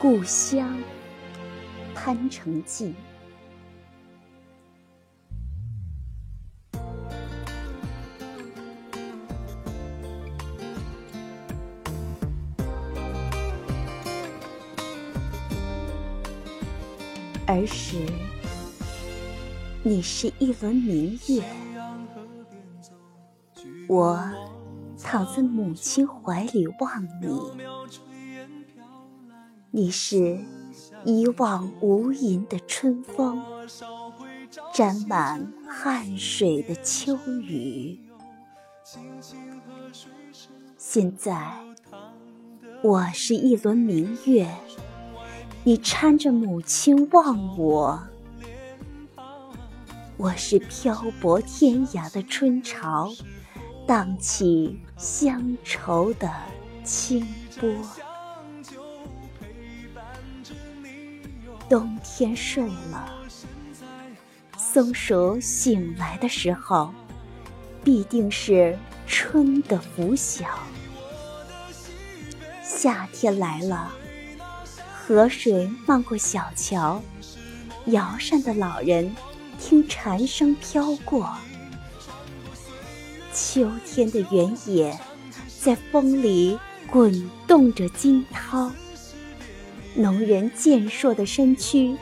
故乡，潘成记。儿时，你是一轮明月，我躺在母亲怀里望你。你是一望无垠的春风，沾满汗水的秋雨。现在，我是一轮明月。你搀着母亲望我，我是漂泊天涯的春潮，荡起乡愁的清波。冬天睡了，松鼠醒来的时候，必定是春的拂晓。夏天来了。河水漫过小桥，摇扇的老人听蝉声飘过。秋天的原野在风里滚动着惊涛，农人健硕的身躯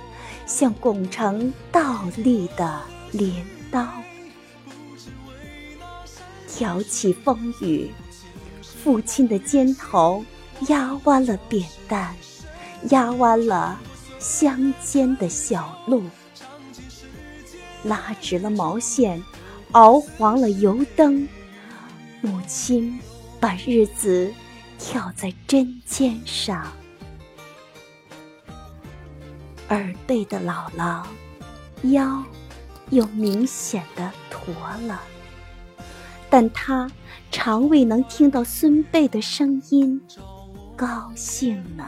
像拱成倒立的镰刀，挑起风雨。父亲的肩头压弯了扁担。压弯了乡间的小路，拉直了毛线，熬黄了油灯。母亲把日子挑在针尖上，耳背的姥姥腰又明显的驼了，但她常未能听到孙辈的声音，高兴呢。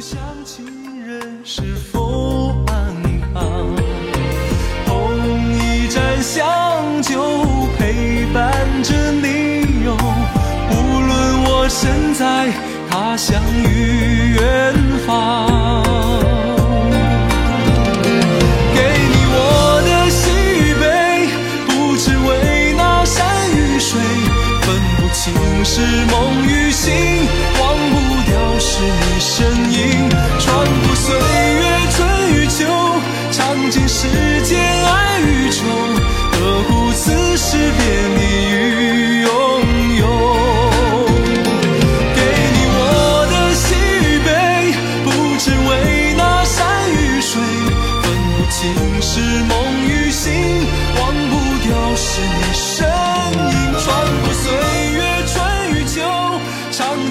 想亲人是否安康？红一盏香酒陪伴着你哟。无论我身在他乡与远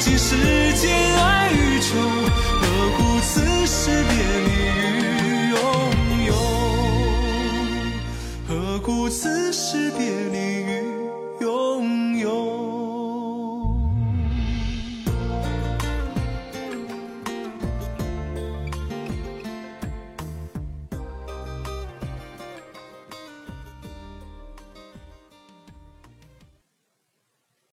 尽世间爱与愁，何故此时别离？与